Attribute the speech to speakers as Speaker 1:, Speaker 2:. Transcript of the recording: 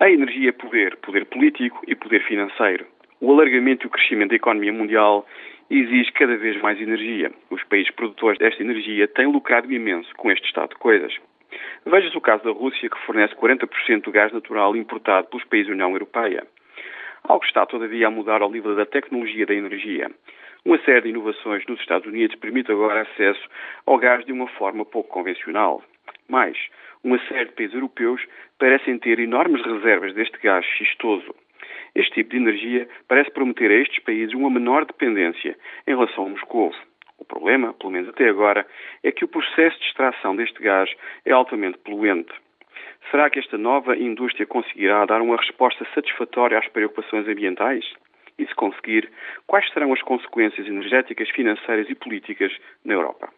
Speaker 1: A energia é poder, poder político e poder financeiro. O alargamento e o crescimento da economia mundial exige cada vez mais energia. Os países produtores desta energia têm lucrado imenso com este estado de coisas. Veja-se o caso da Rússia, que fornece 40% do gás natural importado pelos países da União Europeia. Algo está, todavia, a mudar ao nível da tecnologia da energia. Uma série de inovações nos Estados Unidos permite agora acesso ao gás de uma forma pouco convencional. Mais, uma série de países europeus parecem ter enormes reservas deste gás xistoso. Este tipo de energia parece prometer a estes países uma menor dependência em relação a Moscou. O problema, pelo menos até agora, é que o processo de extração deste gás é altamente poluente. Será que esta nova indústria conseguirá dar uma resposta satisfatória às preocupações ambientais? E se conseguir, quais serão as consequências energéticas, financeiras e políticas na Europa?